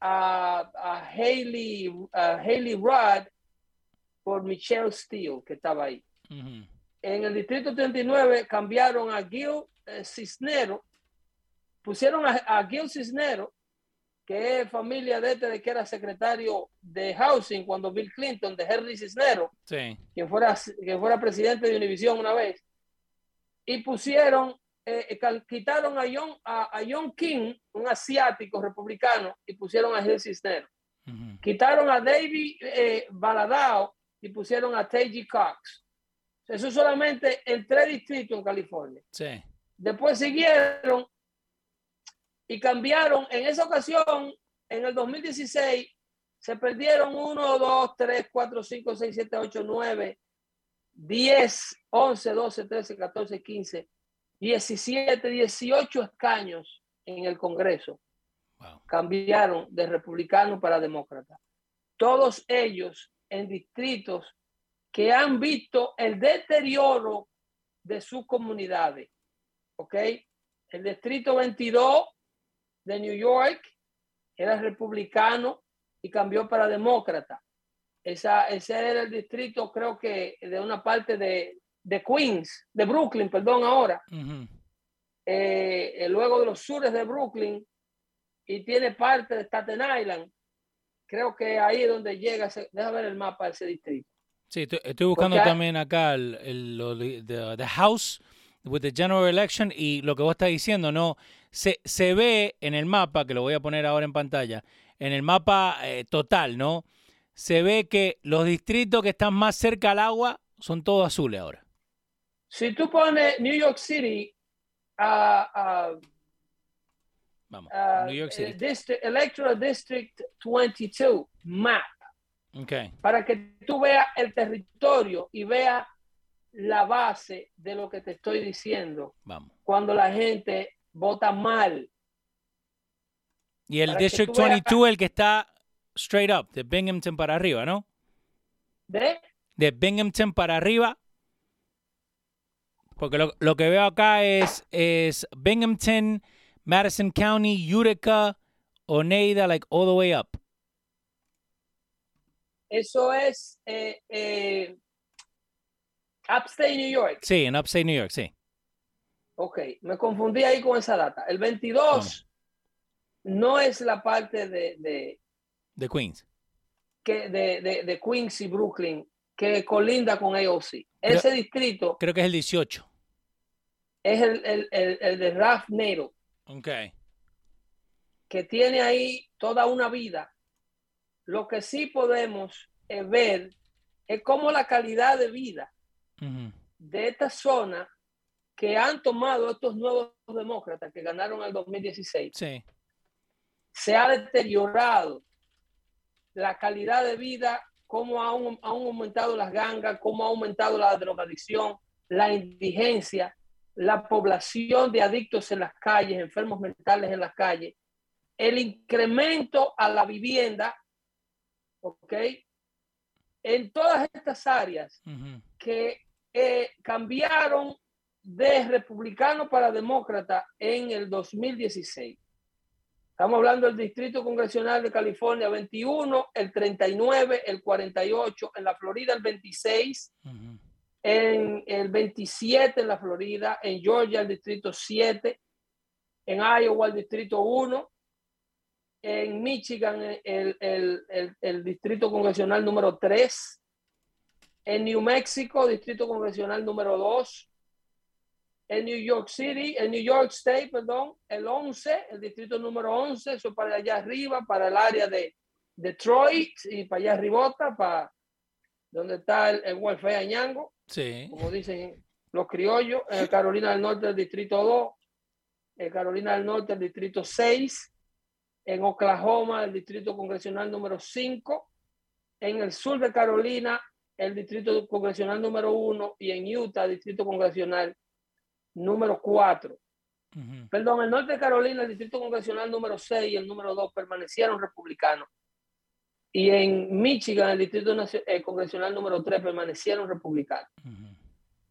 a, a Haley, a Haley Rudd por Michelle Steele, que estaba ahí. En el distrito 39 cambiaron a Gil eh, Cisnero, pusieron a, a Gil Cisnero que es familia de este de que era secretario de Housing cuando Bill Clinton, de Henry Cisnero, quien, fuera, quien fuera presidente de Univision una vez, y pusieron, eh, eh, quitaron a John, a, John King, un asiático republicano, y pusieron a Gil Cisnero. Quitaron a David eh, Baladao y pusieron a T.G. Cox. Eso solamente en tres distritos en California. Después siguieron y cambiaron. En esa ocasión, en el 2016, se perdieron 1, 2, 3, 4, 5, 6, 7, 8, 9, 10, 11, 12, 13, 14, 15, 17, 18 escaños en el Congreso. Cambiaron de republicano para demócrata. Todos ellos en distritos que han visto el deterioro de sus comunidades. ¿Ok? El distrito 22 de New York, era republicano y cambió para demócrata. Esa, ese era el distrito, creo que de una parte de, de Queens, de Brooklyn, perdón, ahora. Eh, luego de los sures de Brooklyn y tiene parte de Staten Island. Creo que ahí es donde llega, ese, deja ver el mapa de ese distrito. Sí, estoy, buscando también acá el, el, the House with the General Election y lo que vos estás diciendo, ¿no? Se, se ve en el mapa, que lo voy a poner ahora en pantalla, en el mapa eh, total, ¿no? se ve que los distritos que están más cerca al agua son todos azules ahora. Si tú pones New York City a uh, Vamos, uh, New York City. District, Electoral District 22 map Okay. para que tú veas el territorio y veas la base de lo que te estoy diciendo Vamos. cuando la gente vota mal. Y el Para District tú veas- 22, el que está straight up, de Binghamton para arriba, ¿no? ¿Ve? De Binghamton para arriba. Porque lo, lo que veo acá es, es Binghamton, Madison County, Utica, Oneida, like all the way up. Eso es eh, eh, Upstate New York. Sí, en Upstate New York, sí. Ok, me confundí ahí con esa data. El 22 Vamos. no es la parte de, de, De Queens. que, de, de, de Queens y Brooklyn que colinda con AOC. Ese distrito Creo que es el 18. es el, el, el, el de Ralph Nader, Ok. que tiene ahí toda una vida. Lo que sí podemos eh, ver es cómo la calidad de vida de esta zona que han tomado estos nuevos demócratas que ganaron el 2016 Sí. se ha deteriorado la calidad de vida, cómo han, han aumentado las gangas, cómo ha aumentado la drogadicción, la indigencia, la población de adictos en las calles, enfermos mentales en las calles, el incremento a la vivienda, ¿ok? En todas estas áreas que eh, cambiaron de republicano para demócrata en el 2016. Estamos hablando del Distrito Congresional de California 21, el 39, el 48, en la Florida el 26, Ujú. En el 27 en la Florida, en Georgia el Distrito 7, en Iowa el Distrito 1, en Michigan el, el, el, el Distrito Congresional número 3, en New Mexico Distrito Congresional número 2, en New York City, en New York State, perdón, el 11, el distrito número 11, eso para allá arriba, para el área de Detroit y para allá arribota, para donde está el, el welfare Añango, Sí. como dicen los criollos, en el Carolina del Norte el distrito 2, en Carolina del Norte el distrito 6, en Oklahoma el distrito congresional número 5, en el sur de Carolina el distrito congresional número 1 y en Utah el distrito congresional número 4. Ujú. Perdón, el norte de Carolina, el distrito congresional número 6 y el número 2 permanecieron republicanos. Y en Michigan, el distrito eh, congresional número 3 permanecieron republicanos. Ujú.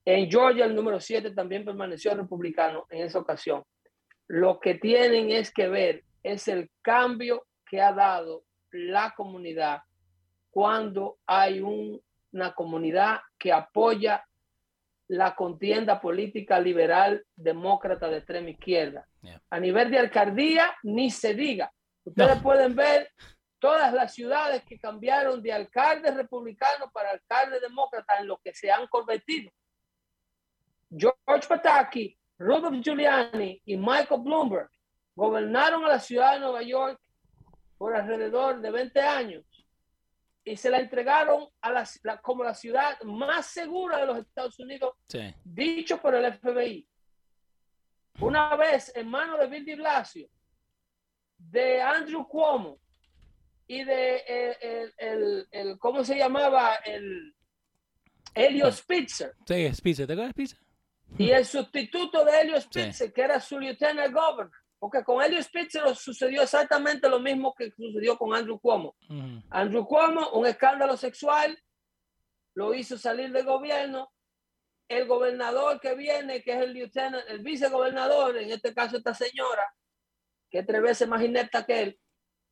En Georgia, el número 7 también permaneció republicano en esa ocasión. Lo que tienen es que ver es el cambio que ha dado la comunidad cuando hay un- una comunidad que apoya la contienda política liberal demócrata de extrema izquierda. Yeah. A nivel de alcaldía, ni se diga. Ustedes No. pueden ver todas las ciudades que cambiaron de alcalde republicano para alcalde demócrata en lo que se han convertido. George Pataki, Rudolph Giuliani y Michael Bloomberg gobernaron a la ciudad de Nueva York por alrededor de 20 años y se la entregaron a la, la- como la ciudad más segura de los Estados Unidos Sí. dicho por el FBI. Una vez en manos de Bill de Blasio, de Andrew Cuomo y de eh, el, el- el- ¿cómo se llamaba? El Helio Spitzer Sí, es pizza. ¿Te acuerdas pizza? y el sustituto de Helio Sí. Spitzer, que era su lieutenant governor. Porque con Helio Spitzer sucedió exactamente lo mismo que sucedió con Andrew Cuomo. Andrew Cuomo, un escándalo sexual, lo hizo salir del gobierno. El gobernador que viene, que es el lieutenant, el vicegobernador, en este caso esta señora, que es tres veces más inepta que él,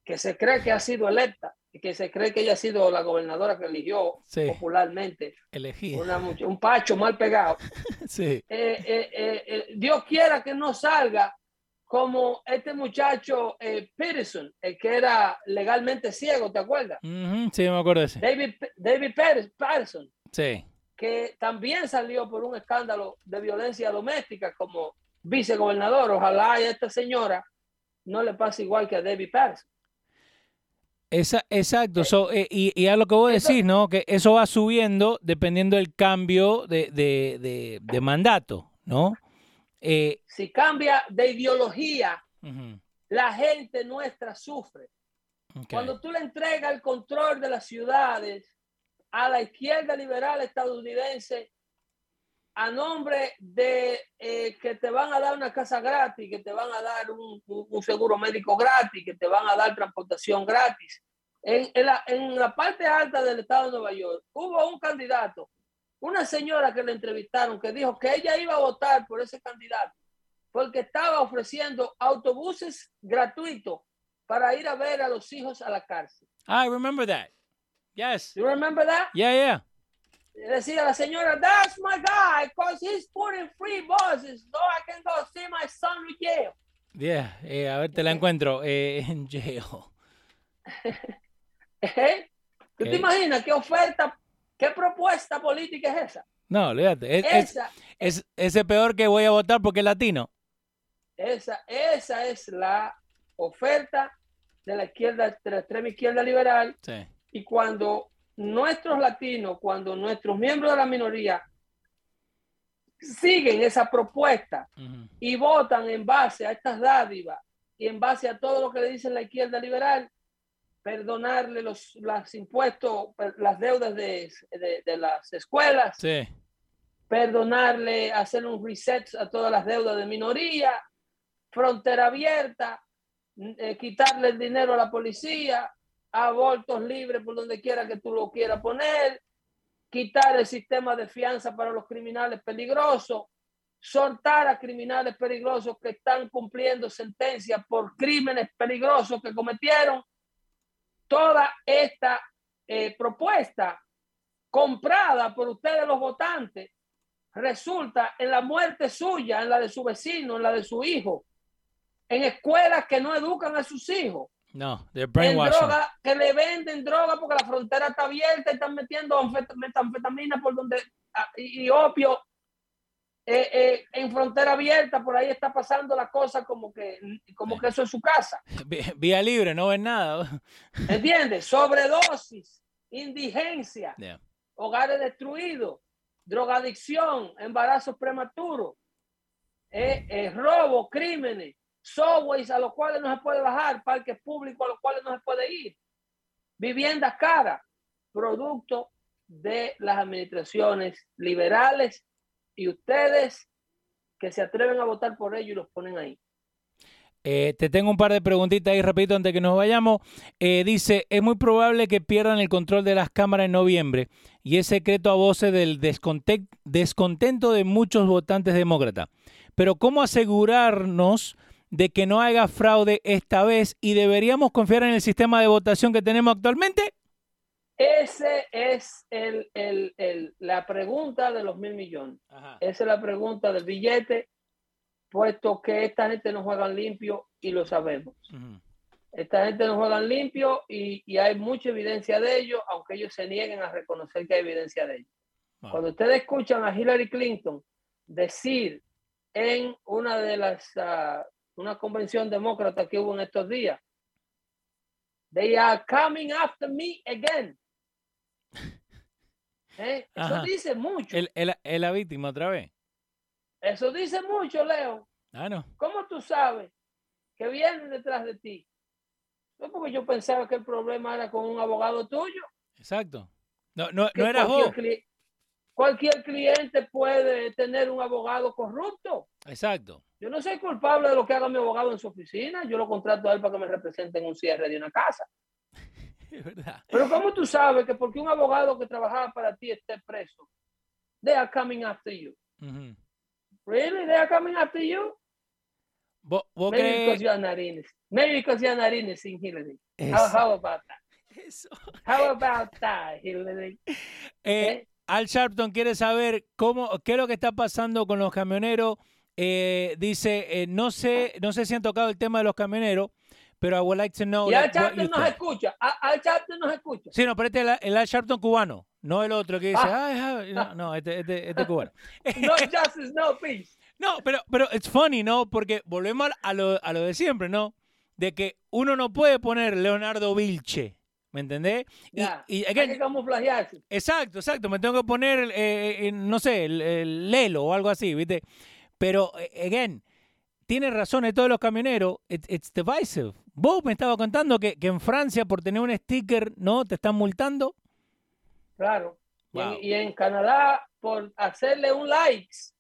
que se cree que ha sido electa y que se cree que ella ha sido la gobernadora que eligió Sí. popularmente, una much- un pacho mal pegado. Sí. Eh, eh, eh, Dios quiera que no salga como este muchacho Peterson, el que era legalmente ciego, ¿te acuerdas? Sí, me acuerdo de ese. David, David Patterson, Sí. que también salió por un escándalo de violencia doméstica como vicegobernador. Ojalá a esta señora no le pase igual que a David Patterson. Esa, exacto, so, eh, y, y, a lo que vos decís, ¿no? Que eso va subiendo dependiendo del cambio de, de, de, de mandato, ¿no? Eh, si cambia de ideología, uh -huh. la gente nuestra sufre. Okay. Cuando tú le entregas el control de las ciudades a la izquierda liberal estadounidense, a nombre de eh, que te van a dar una casa gratis, que te van a dar un, un, seguro médico gratis, que te van a dar transportación gratis. En, en, la, en la parte alta del estado de Nueva York hubo un candidato, una señora que le entrevistaron que dijo que ella iba a votar por ese candidato porque estaba ofreciendo autobuses gratuitos para ir a ver a los hijos a la cárcel. I remember that. Yes. You remember that? Yeah, yeah decía la señora, that's my guy, because he's putting free buses, so I can go see my son in jail. Yeah, eh, a ver, te la encuentro eh, en jail. ¿Eh? ¿Tú te imaginas qué oferta, qué propuesta política es esa? No, olvídate. Es, esa, es, es, ese peor que voy a votar porque es latino. Esa, esa es la oferta de la izquierda, de la extrema izquierda liberal. Sí. Y cuando nuestros latinos, cuando nuestros miembros de la minoría siguen esa propuesta uh -huh. y votan en base a estas dádivas y en base a todo lo que le dice la izquierda liberal, perdonarle los, los impuestos, las deudas de, de, de las escuelas, sí. perdonarle, hacer un reset a todas las deudas de minoría, frontera abierta, eh, quitarle el dinero a la policía, abortos libres por donde quiera que tú lo quieras poner, quitar el sistema de fianza para los criminales peligrosos, soltar a criminales peligrosos que están cumpliendo sentencias por crímenes peligrosos que cometieron. Toda esta eh, propuesta comprada por ustedes los votantes resulta en la muerte suya, en la de su vecino, en la de su hijo, en escuelas que no educan a sus hijos no, they're brainwashing. Droga, que le venden droga porque la frontera está abierta y están metiendo metanfetamina por donde y, y opio eh, eh, en frontera abierta, por ahí está pasando la cosa como que, como que eso es su casa. Vía libre, no ven nada. ¿Entiendes? Sobredosis, indigencia, yeah. hogares destruidos, drogadicción, embarazos prematuros, eh, eh, robo, crímenes subways a los cuales no se puede bajar, parques públicos a los cuales no se puede ir, viviendas caras, producto de las administraciones liberales y ustedes que se atreven a votar por ellos y los ponen ahí. Eh, te tengo un par de preguntitas ahí rapidito antes que nos vayamos. Eh, dice, es muy probable que pierdan el control de las cámaras en noviembre y es secreto a voces del descontento de muchos votantes demócratas. Pero ¿cómo asegurarnos de que no haga fraude esta vez y deberíamos confiar en el sistema de votación que tenemos actualmente? Ese es el, el, el, la pregunta de los mil millones. Ajá. Esa es la pregunta del billete, puesto que esta gente no juega limpio y lo sabemos. Uh -huh. Esta gente no juega limpio y, y, hay mucha evidencia de ello, aunque ellos se nieguen a reconocer que hay evidencia de ello. Cuando ustedes escuchan a Hillary Clinton decir en una de las uh, una convención demócrata que hubo en estos días. They are coming after me again. ¿Eh? Eso Ajá. dice mucho. ¿Es la víctima otra vez? Eso dice mucho, Leo. Ah, no. ¿Cómo tú sabes que vienen detrás de ti? No, porque yo pensaba que el problema era con un abogado tuyo. Exacto. No, no, no era vos. Cualquier cliente puede tener un abogado corrupto. Exacto. Yo no soy culpable de lo que haga mi abogado en su oficina. Yo lo contrato a él para que me represente en un cierre de una casa. Es verdad. Pero ¿cómo tú sabes que porque un abogado que trabajaba para ti esté preso, they are coming after you? Really? They are coming after you? ¿Vos, vos Maybe crees... because you are not in it. Maybe because you are not in it, sin Hillary. How, how, about that? Eso. How about that, Hillary? Eh, ¿Eh? Al Sharpton quiere saber cómo, qué es lo que está pasando con los camioneros eh, dice, eh, no sé, no sé si han tocado el tema de los camioneros, pero I would like to know. Y Al Sharpton nos escucha, Al Sharpton nos escucha. Sí, no, pero este es el, el Al Sharpton cubano, no el otro que dice, ah. Ay, no, no, este, este, este cubano. no justice, no peace. No, pero, pero it's funny, ¿no? Porque volvemos a lo, a lo de siempre, ¿no? De que uno no puede poner Leonardo Vilche ¿Me entendés? Ya, y, y hay que camuflajearse. Exacto, exacto. Me tengo que poner, eh, eh, no sé, el, el Lelo o algo así, ¿viste? Pero, eh, again, tiene razón de todos los camioneros. It's, it's divisive. Vos me estaba contando que, que en Francia, por tener un sticker, ¿no? Te están multando. Claro. Y. Y, en Canadá, por hacerle un likes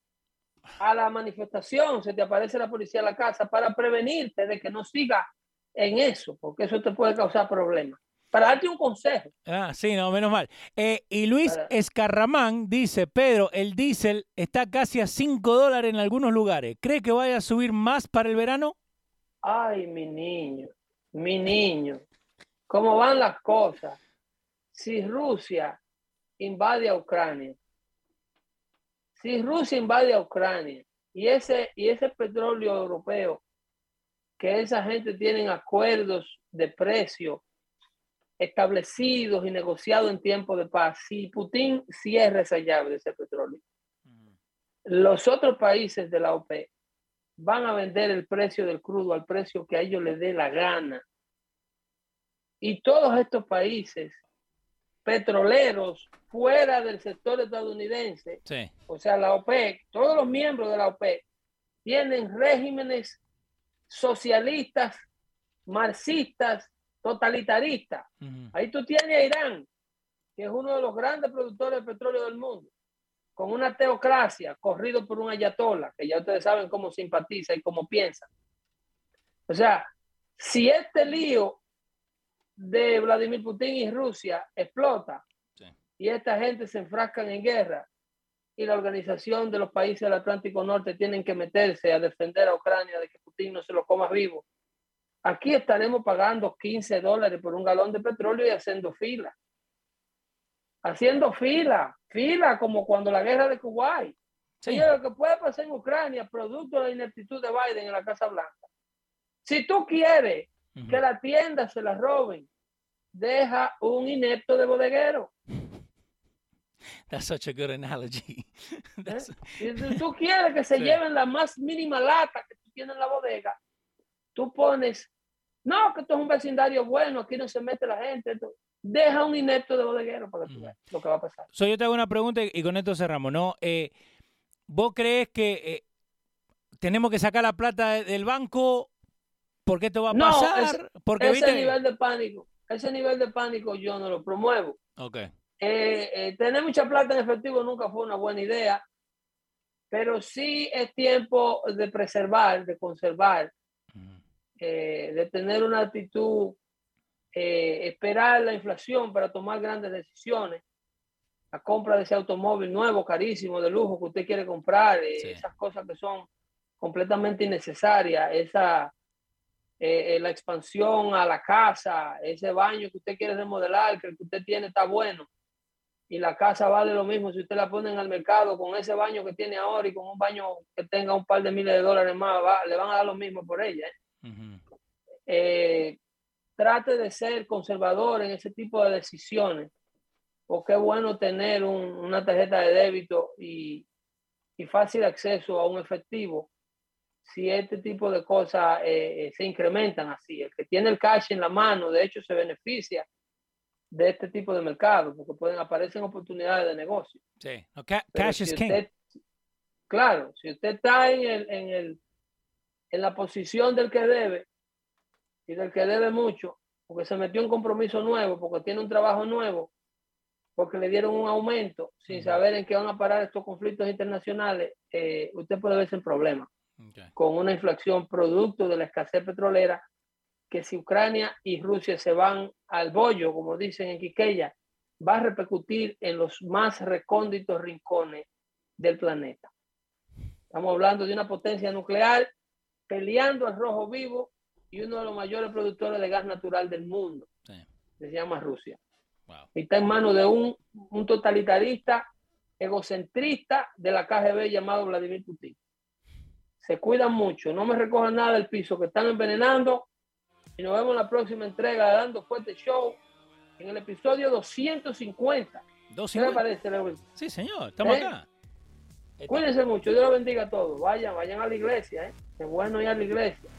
a la manifestación, se te aparece la policía a la casa para prevenirte de que no siga en eso, porque eso te puede causar problemas. Para darte un consejo. Ah, sí, no, menos mal. Eh, y Luis Para- Escarramán dice, Pedro, el diésel está casi a 5 dólares en algunos lugares. ¿Cree que vaya a subir más para el verano? Ay, mi niño, mi niño, ¿cómo van las cosas? Si Rusia invade a Ucrania, si Rusia invade a Ucrania y ese, y ese petróleo europeo, que esa gente tienen acuerdos de precio establecidos y negociados en tiempo de paz, si Putin cierra esa llave de ese petróleo, los otros países de la OPEP van a vender el precio del crudo al precio que a ellos les dé la gana. Y todos estos países petroleros fuera del sector estadounidense, Sí. o sea, la OPEC, todos los miembros de la OPEC tienen regímenes socialistas, marxistas, totalitaristas. Ujú. Ahí tú tienes a Irán, que es uno de los grandes productores de petróleo del mundo, con una teocracia corrido por un ayatollah, que ya ustedes saben cómo simpatiza y cómo piensa. O sea, si este lío de Vladimir Putin y Rusia explota Sí. y esta gente se enfrascan en guerra y la organización de los países del Atlántico Norte tienen que meterse a defender a Ucrania de que Putin no se lo coma vivo, aquí estaremos pagando 15 dólares por un galón de petróleo y haciendo fila. Haciendo fila, fila como cuando la guerra de Kuwait. Sí. Oye, lo que puede pasar en Ucrania, producto de la ineptitud de Biden en la Casa Blanca. Si tú quieres que la tienda se la roben, deja un inepto de bodeguero. That's such a good analogy. That's- Si tú- tú quieres que se Sí. lleven la más mínima lata que tú tienes en la bodega, tú pones, no, que esto es un vecindario bueno, aquí no se mete la gente. esto". Deja un inepto de bodeguero para que tú veas lo que va a pasar. So, yo te hago una pregunta y con esto cerramos, ¿no? Eh, ¿Vos crees que eh, tenemos que sacar la plata de- del banco? ¿Por qué esto va a No, pasar? ese- Porque ese viste. nivel de pánico, ese nivel de pánico yo no lo promuevo. Ok. Eh, eh, tener mucha plata en efectivo nunca fue una buena idea, pero sí es tiempo de preservar, de conservar. Eh, de tener una actitud, eh, esperar la inflación para tomar grandes decisiones. La compra de ese automóvil nuevo, carísimo, de lujo que usted quiere comprar, eh, Sí. esas cosas que son completamente innecesarias, esa, eh, la expansión a la casa, ese baño que usted quiere remodelar, que el que usted tiene está bueno y la casa vale lo mismo si usted la ponen al mercado con ese baño que tiene ahora y con un baño que tenga un par de miles de dólares más, va- le van a dar lo mismo por ella. ¿eh? Ujú. Eh, trate de ser conservador en ese tipo de decisiones, porque es bueno tener un- una tarjeta de débito y, y fácil acceso a un efectivo si este tipo de cosas eh, eh, se incrementan así. El que tiene el cash en la mano, de hecho, se beneficia de este tipo de mercado, porque pueden aparecen oportunidades de negocio. Sí. Pero cash si is king. usted- claro, si usted está en, el, en, el, en la posición del que debe y del que debe mucho, porque se metió en compromiso nuevo, porque tiene un trabajo nuevo, porque le dieron un aumento sin saber en qué van a parar estos conflictos internacionales, eh, usted puede verse en problemas Ok. con una inflación producto de la escasez petrolera, que si Ucrania y Rusia se van al bollo, como dicen en Quiqueya, va a repercutir en los más recónditos rincones del planeta. Estamos hablando de una potencia nuclear peleando al rojo vivo y uno de los mayores productores de gas natural del mundo, Sí. que se llama Rusia. Wow. Y está en manos de un, un totalitarista egocentrista de la KGB llamado Vladimir Putin. Se cuidan mucho, no me recojan nada del piso que están envenenando. Y nos vemos en la próxima entrega de Dando Fuerte Show en el episodio 250. Dos ¿Qué le parece, Lewin? Sí, señor. Estamos ¿Eh? acá. Cuídense mucho, Dios los bendiga a todos. Vayan, vayan a la iglesia, ¿eh? Es bueno ir a la iglesia.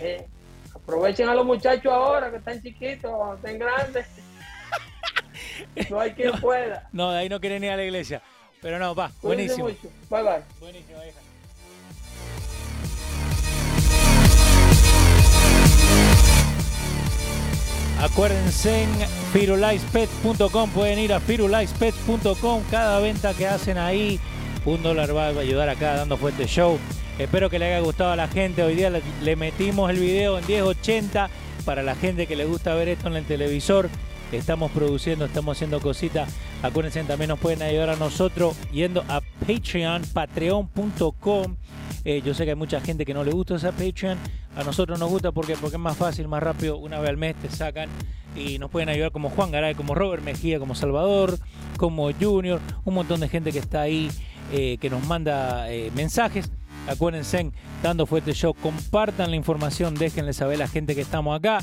Eh, Aprovechen a los muchachos ahora que están chiquitos, están grandes. No hay quien pueda. No, de ahí no quieren ir a la iglesia. Pero no, va, buenísimo. Bye bye. Buenísimo, hija. Acuérdense en firulaispet.com, pueden ir a firulaispet.com, cada venta que hacen ahí, un dólar va a ayudar acá dando fuerte show. Espero que le haya gustado a la gente. Hoy día le, metimos el video en 1080 para la gente que le gusta ver esto en el televisor. Estamos produciendo, estamos haciendo cositas. Acuérdense, también nos pueden ayudar a nosotros yendo a Patreon, patreon.com. Eh, yo sé que hay mucha gente que no le gusta esa Patreon. A nosotros nos gusta porque, porque es más fácil, más rápido. Una vez al mes te sacan y nos pueden ayudar como Juan Garay, como Robert Mejía, como Salvador, como Junior. Un montón de gente que está ahí, eh, que nos manda eh, mensajes. Acuérdense, dando fuerte show, compartan la información, déjenle saber a la gente que estamos acá.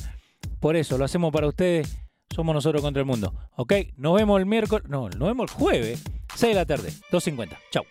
Por eso, lo hacemos para ustedes. Somos nosotros contra el mundo. ¿Ok? Nos vemos el miércoles. No, nos vemos el jueves, 6 de la tarde, 2.50. Chao.